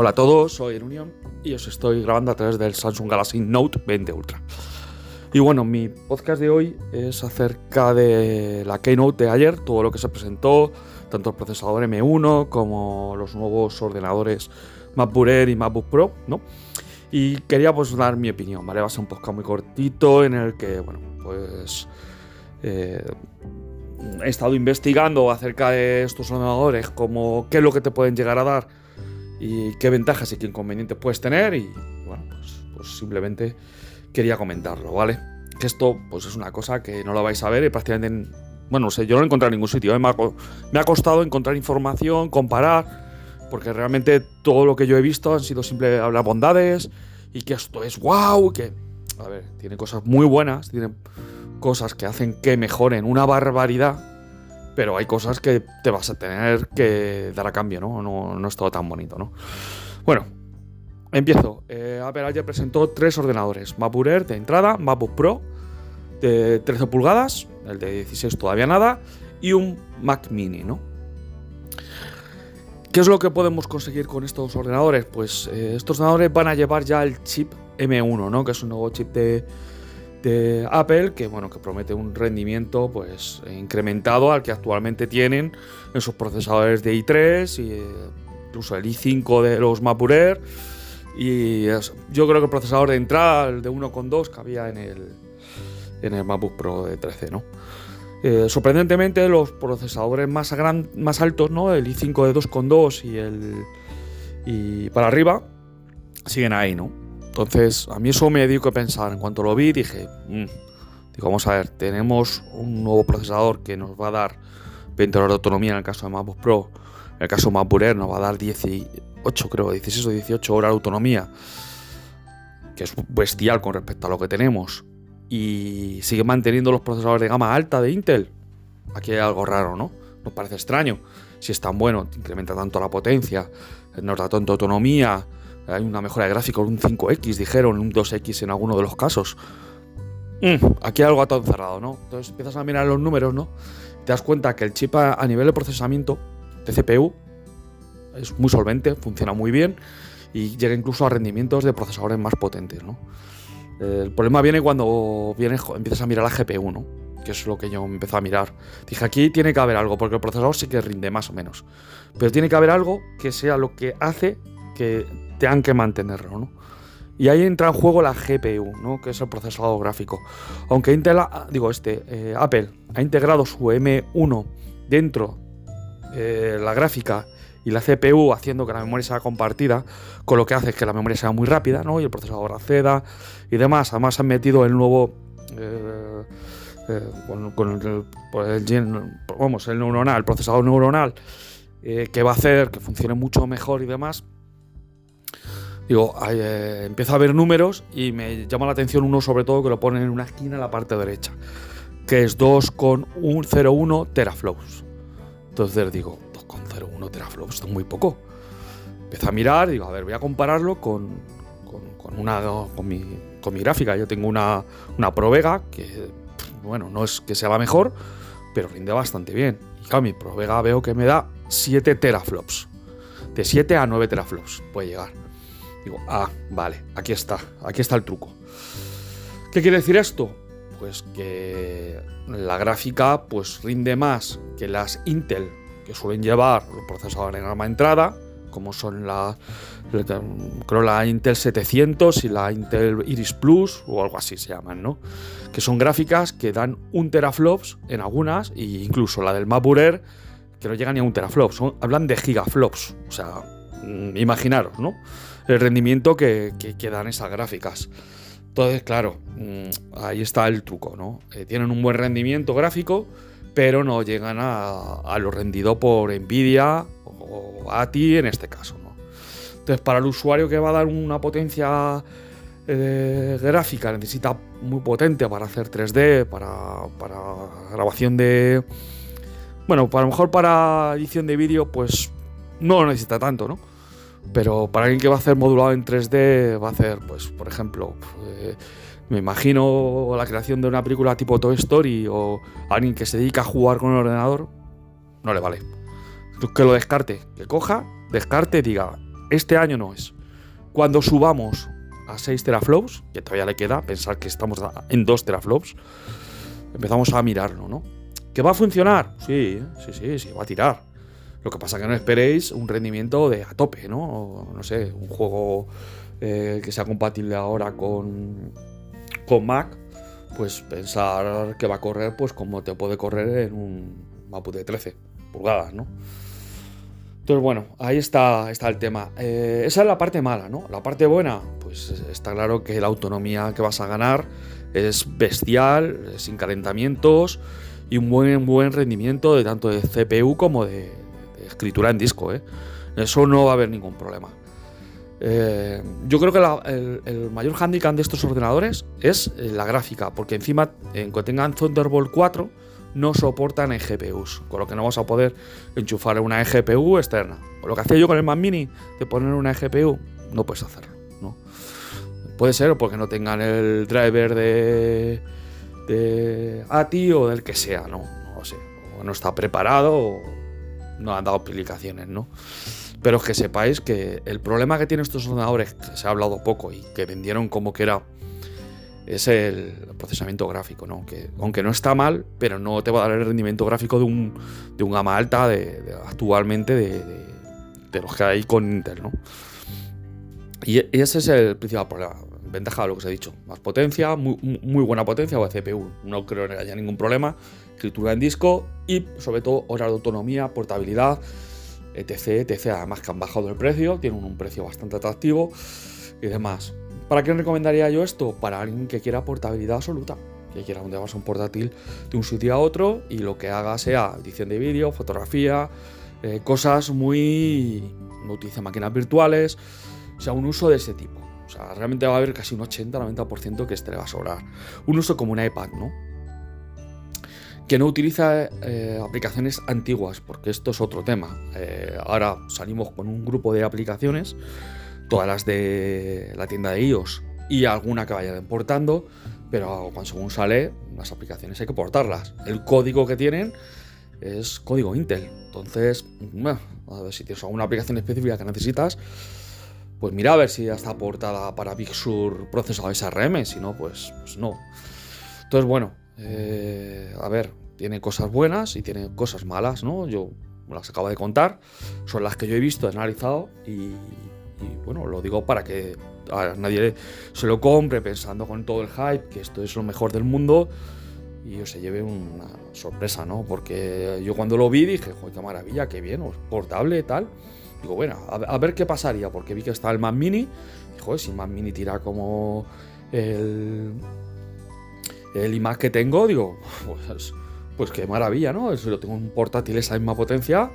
Hola a todos, soy Unión y os estoy grabando a través del Samsung Galaxy Note 20 Ultra. Y bueno, mi podcast de hoy es acerca de la Keynote de ayer, todo lo que se presentó, tanto el procesador M1 como los nuevos ordenadores MacBook Air y MacBook Pro, ¿no? Y quería pues dar mi opinión, ¿vale? Va a ser un podcast muy cortito en el que, bueno, pues... Eh, he estado investigando acerca de estos ordenadores, como qué es lo que te pueden llegar a dar y qué ventajas y qué inconvenientes puedes tener y bueno, pues, pues, simplemente quería comentarlo, ¿vale? Que esto pues es una cosa que no lo vais a ver y prácticamente, bueno, no sé, yo no lo he encontrado en ningún sitio, ¿eh? me, ha, costado encontrar información, comparar, porque realmente todo lo que yo he visto han sido simple hablar bondades y que esto es wow, que, a ver, tiene cosas muy buenas, tiene cosas que hacen que mejoren una barbaridad, pero hay cosas que te vas a tener que dar a cambio, ¿no? No, no es todo tan bonito, ¿no? Bueno, empiezo. Eh, Apple ayer presentó tres ordenadores: MacBook Air de entrada, MacBook Pro de 13 pulgadas, el de 16 todavía nada, y un Mac Mini, ¿no? ¿Qué es lo que podemos conseguir con estos ordenadores? Pues eh, estos ordenadores van a llevar ya el chip M1, ¿no? Que es un nuevo chip de, de Apple que bueno que promete un rendimiento pues incrementado al que actualmente tienen en sus procesadores de i3 y eh, incluso el i5 de los Air y yo creo que el procesador de entrada el de 1.2 que había en el en el MacBook Pro de 13 no eh, sorprendentemente los procesadores más, gran, más altos no el i5 de 2.2 y el y para arriba siguen ahí no entonces, a mí eso me dio que pensar. En cuanto lo vi, dije, mm". digo, vamos a ver, tenemos un nuevo procesador que nos va a dar 20 horas de autonomía en el caso de MacBook Pro. En el caso de MacBook Air nos va a dar 18, creo, 16 o 18 horas de autonomía, que es bestial con respecto a lo que tenemos. Y sigue manteniendo los procesadores de gama alta de Intel. Aquí hay algo raro, ¿no? Nos parece extraño. Si es tan bueno, incrementa tanto la potencia, nos da tanta autonomía, hay una mejora de gráfico, un 5X, dijeron, un 2X en alguno de los casos. Mm, aquí hay algo todo encerrado, ¿no? Entonces empiezas a mirar los números, ¿no? Te das cuenta que el chip a, nivel de procesamiento de CPU es muy solvente, funciona muy bien y llega incluso a rendimientos de procesadores más potentes, ¿no? El problema viene cuando viene, empiezas a mirar la GPU, ¿no? Que es lo que yo empecé a mirar. Dije, aquí tiene que haber algo, porque el procesador sí que rinde más o menos. Pero tiene que haber algo que sea lo que hace que tengan que mantenerlo, ¿no? Y ahí entra en juego la GPU, ¿no? que es el procesador gráfico. Aunque Intel, digo, este, eh, Apple ha integrado su M1 dentro de la gráfica y la CPU haciendo que la memoria sea compartida, con lo que hace que la memoria sea muy rápida, ¿no? Y el procesador acceda y demás. Además han metido el nuevo eh, eh, con, el, pues vamos, el neuronal, el procesador neuronal, que va a hacer que funcione mucho mejor y demás. Digo, eh, empiezo a ver números y me llama la atención uno sobre todo que lo ponen en una esquina en la parte derecha, que es 2,01 teraflops. Entonces digo, 2,01 teraflops, esto es muy poco. Empiezo a mirar, digo, a ver, voy a compararlo con, con, una, con, mi, con mi gráfica. Yo tengo una, una Provega que, bueno, no es que sea la mejor, pero rinde bastante bien. Y claro, mi Provega veo que me da 7 teraflops. De 7 a 9 teraflops puede llegar. Digo, ah, vale, aquí está, aquí está el truco. ¿Qué quiere decir esto? Pues que la gráfica pues rinde más que las Intel que suelen llevar los procesadores de gama entrada, como son la, creo la Intel 700 y la Intel Iris Plus o algo así se llaman, ¿no? Que son gráficas que dan un teraflops en algunas e incluso la del Air que no llega ni a un teraflops, hablan de gigaflops, o sea, mm, imaginaros, ¿no? El rendimiento que, dan esas gráficas. Entonces, claro, mm, ahí está el truco, ¿no? Eh, tienen un buen rendimiento gráfico, pero no llegan a, lo rendido por Nvidia o a ti en este caso, ¿no? Entonces, para el usuario que va a dar una potencia eh, gráfica, necesita muy potente para hacer 3D, para, para grabación de... Bueno, para lo mejor para edición de vídeo, pues no necesita tanto, ¿no? Pero para alguien que va a hacer modulado en 3D, va a hacer, pues, por ejemplo, eh, me imagino la creación de una película tipo Toy Story o alguien que se dedica a jugar con el ordenador, no le vale. Que lo descarte, que coja, descarte diga, Este año no es. Cuando subamos a 6 teraflops, que todavía le queda, pensar que estamos en 2 teraflops, empezamos a mirarlo, ¿no? ¿Que va a funcionar? Sí, sí, sí, sí, va a tirar. Lo que pasa que no esperéis un rendimiento de a tope, ¿no? no sé, un juego eh, que sea compatible ahora con, con Mac, pues pensar que va a correr pues como te puede correr en un MacBook de 13 pulgadas, ¿no? Entonces, bueno, ahí está, está el tema. Eh, esa es la parte mala, ¿no? La parte buena, pues está claro que la autonomía que vas a ganar es bestial, sin calentamientos y un buen, buen rendimiento de tanto de CPU como de, escritura en disco, ¿eh? Eso no va a haber ningún problema. Eh, yo creo que el, mayor handicap de estos ordenadores es eh, la gráfica, porque encima, en cuanto tengan Thunderbolt 4, no soportan eGPUs, con lo que no vas a poder enchufar una eGPU externa. lo que hacía yo con el Mac Mini, de poner una eGPU, no puedes hacerlo. ¿no? Puede ser porque no tengan el driver de, de ATI o del que sea, no, no sé. O no está preparado no han dado explicaciones, ¿no? Pero que sepáis que el problema que tienen estos ordenadores, que se ha hablado poco y que vendieron como que era, es el procesamiento gráfico, ¿no? Que aunque no está mal, pero no te va a dar el rendimiento gráfico de un, de un gama alta de, actualmente de, de, los que hay con Intel, ¿no? Y ese es el principal problema. Ventaja de lo que os he dicho. Más potencia, muy, muy buena potencia o CPU. No creo que haya ningún problema. Escritura en disco y sobre todo horas de autonomía, portabilidad etc, etc. Además que han bajado el precio, tienen un precio bastante atractivo y demás. ¿Para qué recomendaría yo esto? Para alguien que quiera portabilidad absoluta, que quiera llevarse un portátil de un sitio a otro y lo que haga sea edición de vídeo, fotografía, eh, cosas muy... no utilice máquinas virtuales, o sea, un uso de ese tipo. O sea, realmente va a haber casi un 80-90% que este le va a sobrar. Un uso como un iPad, ¿no? Que no utiliza eh, aplicaciones antiguas, porque esto es otro tema. Eh, ahora salimos con un grupo de aplicaciones, todas las de la tienda de iOS y alguna que vayan importando, pero cuando según sale, las aplicaciones hay que portarlas. El código que tienen es código Intel. Entonces, a ver si tienes alguna aplicación específica que necesitas, pues mira a ver si ya está aportada para Big Sur procesado SRM, si no, pues, pues no. Entonces, bueno, eh, a ver, tiene cosas buenas y tiene cosas malas, ¿no? Yo las acabo de contar, son las que yo he visto, he analizado y, bueno, lo digo para que nadie se lo compre pensando con todo el hype que esto es lo mejor del mundo y se lleve una sorpresa, ¿no? Porque yo cuando lo vi dije, joder, qué maravilla, qué bien, portable, tal. Digo, bueno, a, ver qué pasaría, porque vi que está el Mac Mini. Y, joder, si el Mac Mini tira como el, el iMac que tengo, digo, pues, pues qué maravilla, ¿no? Si lo tengo un portátil esa misma potencia,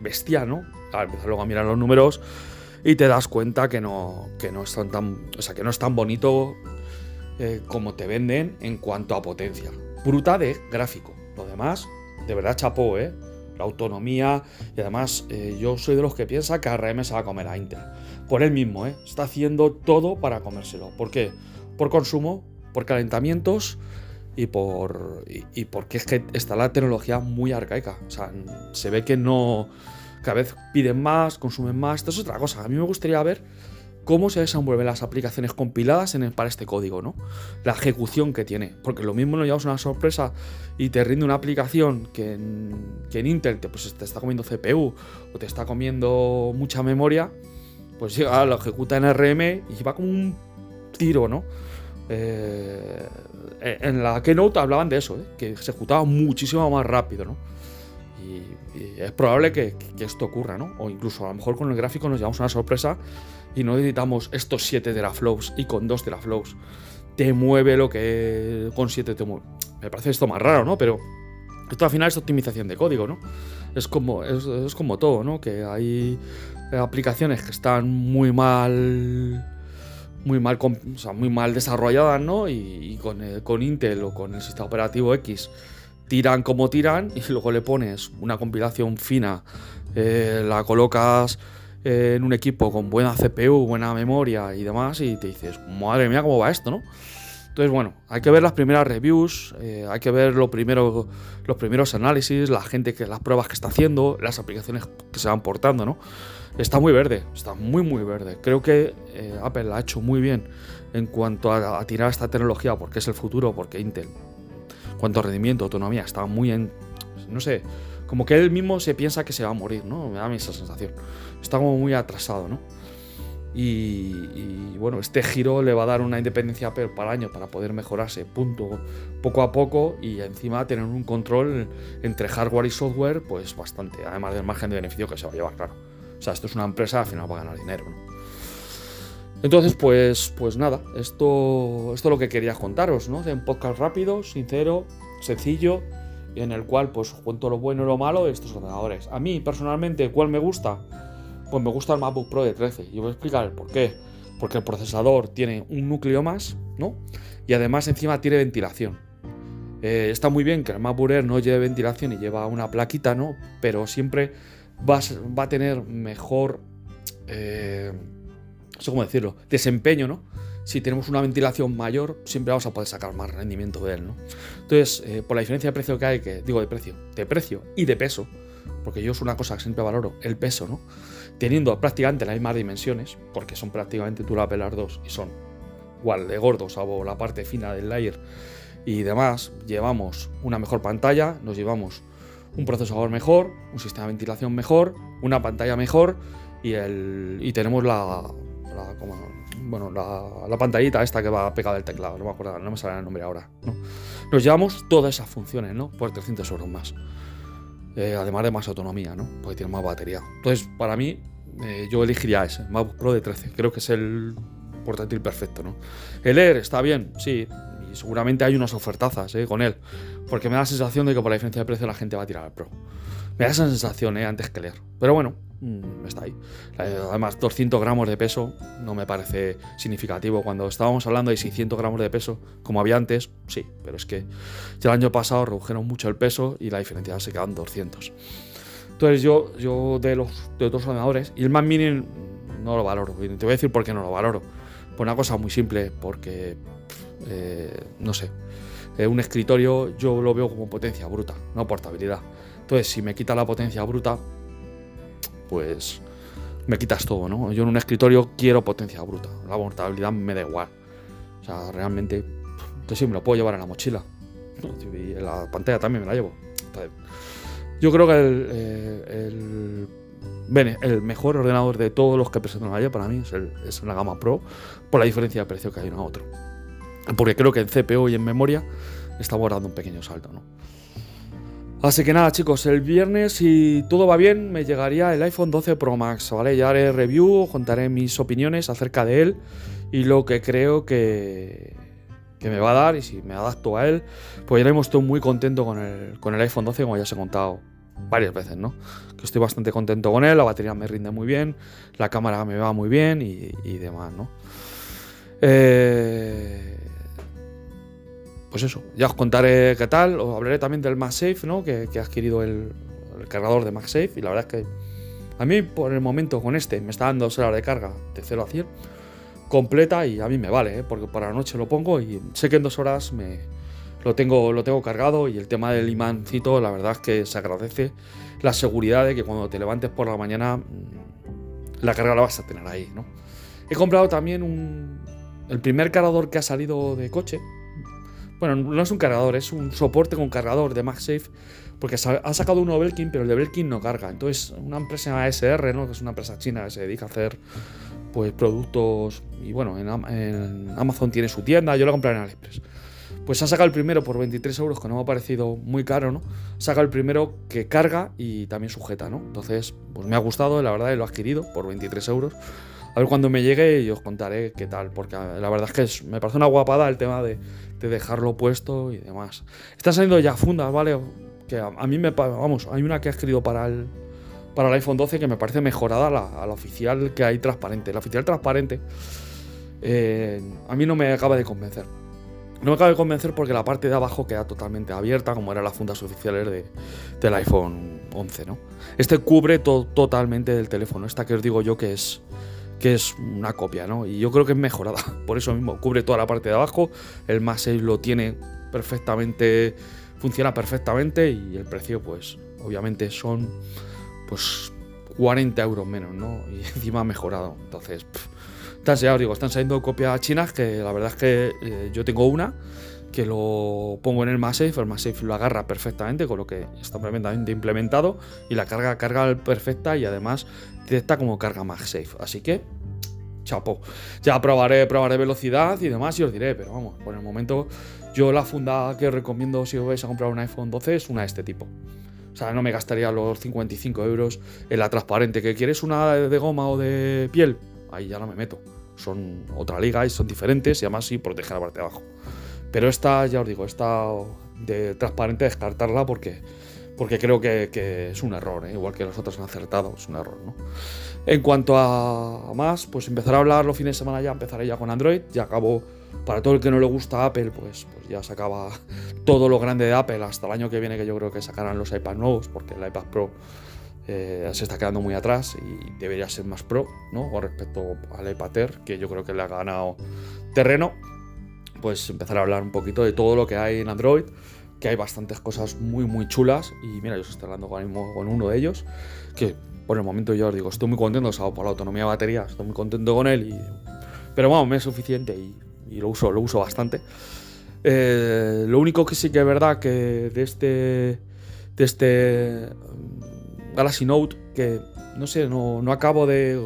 bestia, ¿no? Claro, empiezas luego a mirar los números y te das cuenta que no, que no, es, tan, o sea, que no es tan bonito eh, como te venden en cuanto a potencia. Bruta de gráfico. Lo demás, de verdad chapó, ¿eh? La autonomía y además eh, yo soy de los que piensa que ARM se va a comer a Intel. Por él mismo, ¿eh? Está haciendo todo para comérselo. ¿Por qué? Por consumo, por calentamientos y por y, porque es que está la tecnología muy arcaica. O sea, se ve que no cada vez piden más, consumen más. Esto es otra cosa. A mí me gustaría ver cómo se desenvuelven las aplicaciones compiladas en para este código, ¿no? La ejecución que tiene. Porque lo mismo no llevas una sorpresa y te rinde una aplicación que en, que en Intel te, pues, te está comiendo CPU o te está comiendo mucha memoria. Pues llega, lo ejecuta en RM y va como un tiro, ¿no? Eh, en la Keynote hablaban de eso, ¿eh? que se ejecutaba muchísimo más rápido, ¿no? Y, es probable que, esto ocurra, ¿no? O incluso a lo mejor con el gráfico nos llevamos una sorpresa y no necesitamos estos 7 teraflops y con 2 teraflops te mueve lo que con 7 te mueve. Me parece esto más raro, ¿no? Pero esto al final es optimización de código, ¿no? Es como, es como todo, ¿no? Que hay aplicaciones que están muy mal muy mal, desarrolladas, ¿no? Y, con, con, Intel o con el sistema operativo X tiran como tiran y luego le pones una compilación fina, eh, la colocas en un equipo con buena CPU, buena memoria y demás y te dices, madre mía, ¿cómo va esto, no? Entonces, bueno, hay que ver las primeras reviews, eh, hay que ver lo primero, los primeros análisis, la gente que las pruebas que está haciendo, las aplicaciones que se van portando, ¿no? Está muy verde, está muy muy verde. Creo que eh, Apple ha hecho muy bien en cuanto a, tirar esta tecnología, porque es el futuro, porque Intel, cuanto a rendimiento, autonomía, está muy en, no sé, como que él mismo se piensa que se va a morir, ¿no? Me da a esa sensación. Está como muy atrasado, ¿no? Y, bueno, este giro le va a dar una independencia para año para poder mejorarse, punto, poco a poco y encima tener un control entre hardware y software, pues bastante, además del margen de beneficio que se va a llevar, claro. O sea, esto es una empresa, al final va a ganar dinero, ¿no? Entonces, pues, pues nada, esto, esto es lo que quería contaros, ¿no? De un podcast rápido, sincero, sencillo, en el cual pues cuento lo bueno y lo malo de estos ordenadores. A mí, personalmente, ¿cuál me gusta? Pues me gusta el MacBook Pro de 13 y voy a explicar el por qué. Porque el procesador tiene un núcleo más, ¿no? Y además encima tiene ventilación. Eh, está muy bien que el MacBook Air no lleve ventilación y lleva una plaquita, ¿no? Pero siempre va, a tener mejor, eh, cómo decirlo, desempeño, ¿no? Si tenemos una ventilación mayor, siempre vamos a poder sacar más rendimiento de él, ¿no? Entonces, eh, por la diferencia de precio que hay, que digo de precio, de precio y de peso, porque yo es una cosa que siempre valoro, el peso, ¿no? teniendo prácticamente las mismas dimensiones, porque son prácticamente tú la pelar dos y son igual de gordos, salvo la parte fina del layer y demás, llevamos una mejor pantalla, nos llevamos un procesador mejor, un sistema de ventilación mejor, una pantalla mejor y, el, y tenemos la, bueno, la, pantallita esta que va pegada al teclado, no me acuerdo, no me sale el nombre ahora. ¿no? Nos llevamos todas esas funciones, ¿no? Por 300 euros más. Eh, además de más autonomía, ¿no? Porque tiene más batería. Entonces, para mí, eh, yo elegiría ese, MacBook Pro de 13. Creo que es el portátil perfecto, ¿no? El Air está bien, sí, seguramente hay unas ofertazas ¿eh? con él, porque me da la sensación de que por la diferencia de precio la gente va a tirar al Pro. Me da esa sensación, ¿eh? Antes que leer. Pero bueno, mm, está ahí. Además, 200 gramos de peso no me parece significativo. Cuando estábamos hablando de 600 gramos de peso, como había antes, sí, pero es que el año pasado redujeron mucho el peso y la diferencia se quedan 200. Entonces yo, yo de los de otros ordenadores, y el Mac Mini no lo valoro. Y te voy a decir por qué no lo valoro. Por una cosa muy simple, porque, eh, no sé, eh, un escritorio yo lo veo como potencia bruta, no portabilidad. Entonces, si me quita la potencia bruta, pues me quitas todo, ¿no? Yo en un escritorio quiero potencia bruta. La portabilidad me da igual. O sea, realmente, que sí, me lo puedo llevar en la mochila. Y en la pantalla también me la llevo. yo creo que el, eh, el, mejor ordenador de todos los que presentan allá para mí es, el, es la gama Pro, por la diferencia de precio que hay uno a otro. Porque creo que en CPU y en memoria estamos dando un pequeño salto, ¿no? Así que nada, chicos, el viernes, si todo va bien, me llegaría el iPhone 12 Pro Max, ¿vale? Ya haré review, contaré mis opiniones acerca de él y lo que creo que, que me va a dar y si me adapto a él. Pues ya hemos estado muy contento con el, con el iPhone 12, como ya os he contado varias veces, ¿no? Que estoy bastante contento con él, la batería me rinde muy bien, la cámara me va muy bien y, y demás, ¿no? Eh pues eso, ya os contaré qué tal, os hablaré también del MagSafe, ¿no? Que, que ha adquirido el, cargador de MagSafe y la verdad es que a mí por el momento con este me está dando dos horas de carga de 0 a 100 completa y a mí me vale, ¿eh? porque por la noche lo pongo y sé que en dos horas me lo tengo, lo tengo cargado y el tema del imancito la verdad es que se agradece la seguridad de que cuando te levantes por la mañana mm, la carga la vas a tener ahí, ¿no? He comprado también un, el primer cargador que ha salido de coche, bueno, no es un cargador, es un soporte con cargador de MagSafe. Porque ha sacado uno Belkin, pero el de Belkin no carga. Entonces, una empresa ASR, ¿no? que es una empresa china que se dedica a hacer pues productos. Y bueno, en, Amazon tiene su tienda, yo lo compré en AliExpress. Pues ha sacado el primero por 23 euros, que no me ha parecido muy caro, ¿no? Saca el primero que carga y también sujeta, ¿no? Entonces, pues me ha gustado, la verdad, y lo he adquirido por 23 euros. A ver cuando me llegue y os contaré qué tal, porque la verdad es que me parece una guapada el tema de, dejarlo puesto y demás. Están saliendo ya fundas, ¿vale? Que a, mí me. Vamos, hay una que ha escrito para el, para el iPhone 12 que me parece mejorada a la, oficial que hay transparente. La oficial transparente eh, a mí no me acaba de convencer. No me acaba de convencer porque la parte de abajo queda totalmente abierta, como eran las fundas oficiales de, del iPhone 11, ¿no? Este cubre totalmente del teléfono. Esta que os digo yo que es que es una copia, ¿no? Y yo creo que es mejorada. Por eso mismo, cubre toda la parte de abajo. El más 6 lo tiene perfectamente, funciona perfectamente y el precio, pues, obviamente son, pues, 40 euros menos, ¿no? Y encima mejorado. Entonces, ya os digo, están saliendo copias chinas que la verdad es que eh, yo tengo una que lo pongo en el MagSafe, el MagSafe lo agarra perfectamente, con lo que está perfectamente implementado y la carga carga perfecta y además detecta como carga MagSafe. Así que, chapo. Ya probaré, probaré velocidad y demás y os diré, pero vamos, por el momento yo la funda que recomiendo si os vais a comprar un iPhone 12 es una de este tipo. O sea, no me gastaría los 55 euros en la transparente. ¿Que quieres una de goma o de piel? Ahí ya no me meto. Son otra liga y son diferentes y además sí protege la parte de abajo. Pero esta, ya os digo, esta de transparente descartarla porque, porque creo que, es un error, ¿eh? igual que los otros han acertado, es un error. ¿no? En cuanto a más, pues empezar a hablar los fines de semana ya, empezaré ya con Android, ya acabo, para todo el que no le gusta Apple, pues, pues ya se acaba todo lo grande de Apple hasta el año que viene que yo creo que sacarán los iPads nuevos, porque el iPad Pro eh, se está quedando muy atrás y debería ser más pro, ¿no? Con respecto al iPad Air, que yo creo que le ha ganado terreno pues empezar a hablar un poquito de todo lo que hay en Android, que hay bastantes cosas muy muy chulas y mira, yo estoy hablando con uno de ellos, que por el momento yo os digo, estoy muy contento, o por la autonomía de batería, estoy muy contento con él, y, pero bueno, me es suficiente y, lo, uso, lo uso bastante. Eh, lo único que sí que es verdad que de este, de este mm, Galaxy Note, que no sé, no, no acabo de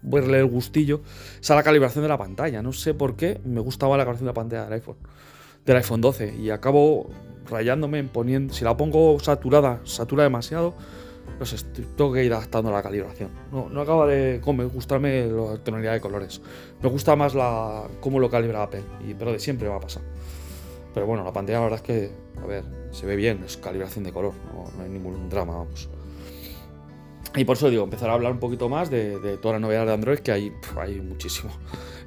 verle el gustillo, es a la calibración de la pantalla. No sé por qué me gustaba la calibración de la pantalla del iPhone, del iPhone 12. Y acabo rayándome en poniendo. Si la pongo saturada, satura demasiado, pues tengo que ir adaptando la calibración. No, no acaba de gustarme la tonalidad de colores. Me gusta más la cómo lo calibra Apple, y, pero de siempre va a pasar. Pero bueno, la pantalla la verdad es que, a ver, se ve bien, es calibración de color, no, no hay ningún drama, vamos. Y por eso digo, empezar a hablar un poquito más de, de toda la novedad de Android, que hay, hay muchísimo.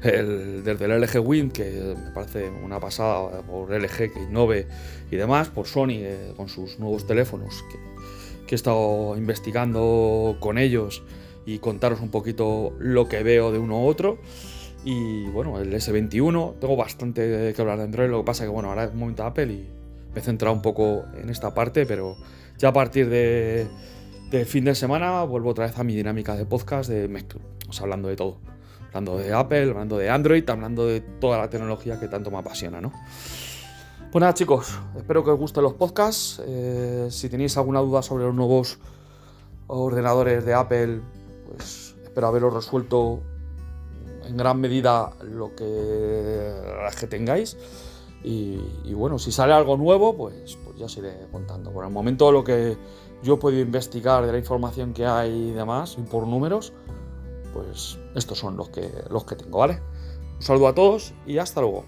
desde el LG Win, que me parece una pasada, por LG que innove y demás, por Sony eh, con sus nuevos teléfonos, que, he estado investigando con ellos y contaros un poquito lo que veo de uno u otro. Y bueno, el S21, tengo bastante que hablar de Android, lo que pasa que bueno, ahora es un momento Apple y me he centrado un poco en esta parte, pero ya a partir de de fin de semana vuelvo otra vez a mi dinámica de podcast, de, hablando de todo. Hablando de Apple, hablando de Android, hablando de toda la tecnología que tanto me apasiona, ¿no? Pues nada, chicos, espero que os gusten los podcasts. Eh, si tenéis alguna duda sobre los nuevos ordenadores de Apple, pues espero haberos resuelto en gran medida lo que tengáis. Y, bueno, si sale algo nuevo, pues, pues ya os iré contando. Por el momento lo que yo he podido investigar de la información que hay y demás, y por números, pues estos son los que, los que tengo, ¿vale? Un saludo a todos y hasta luego.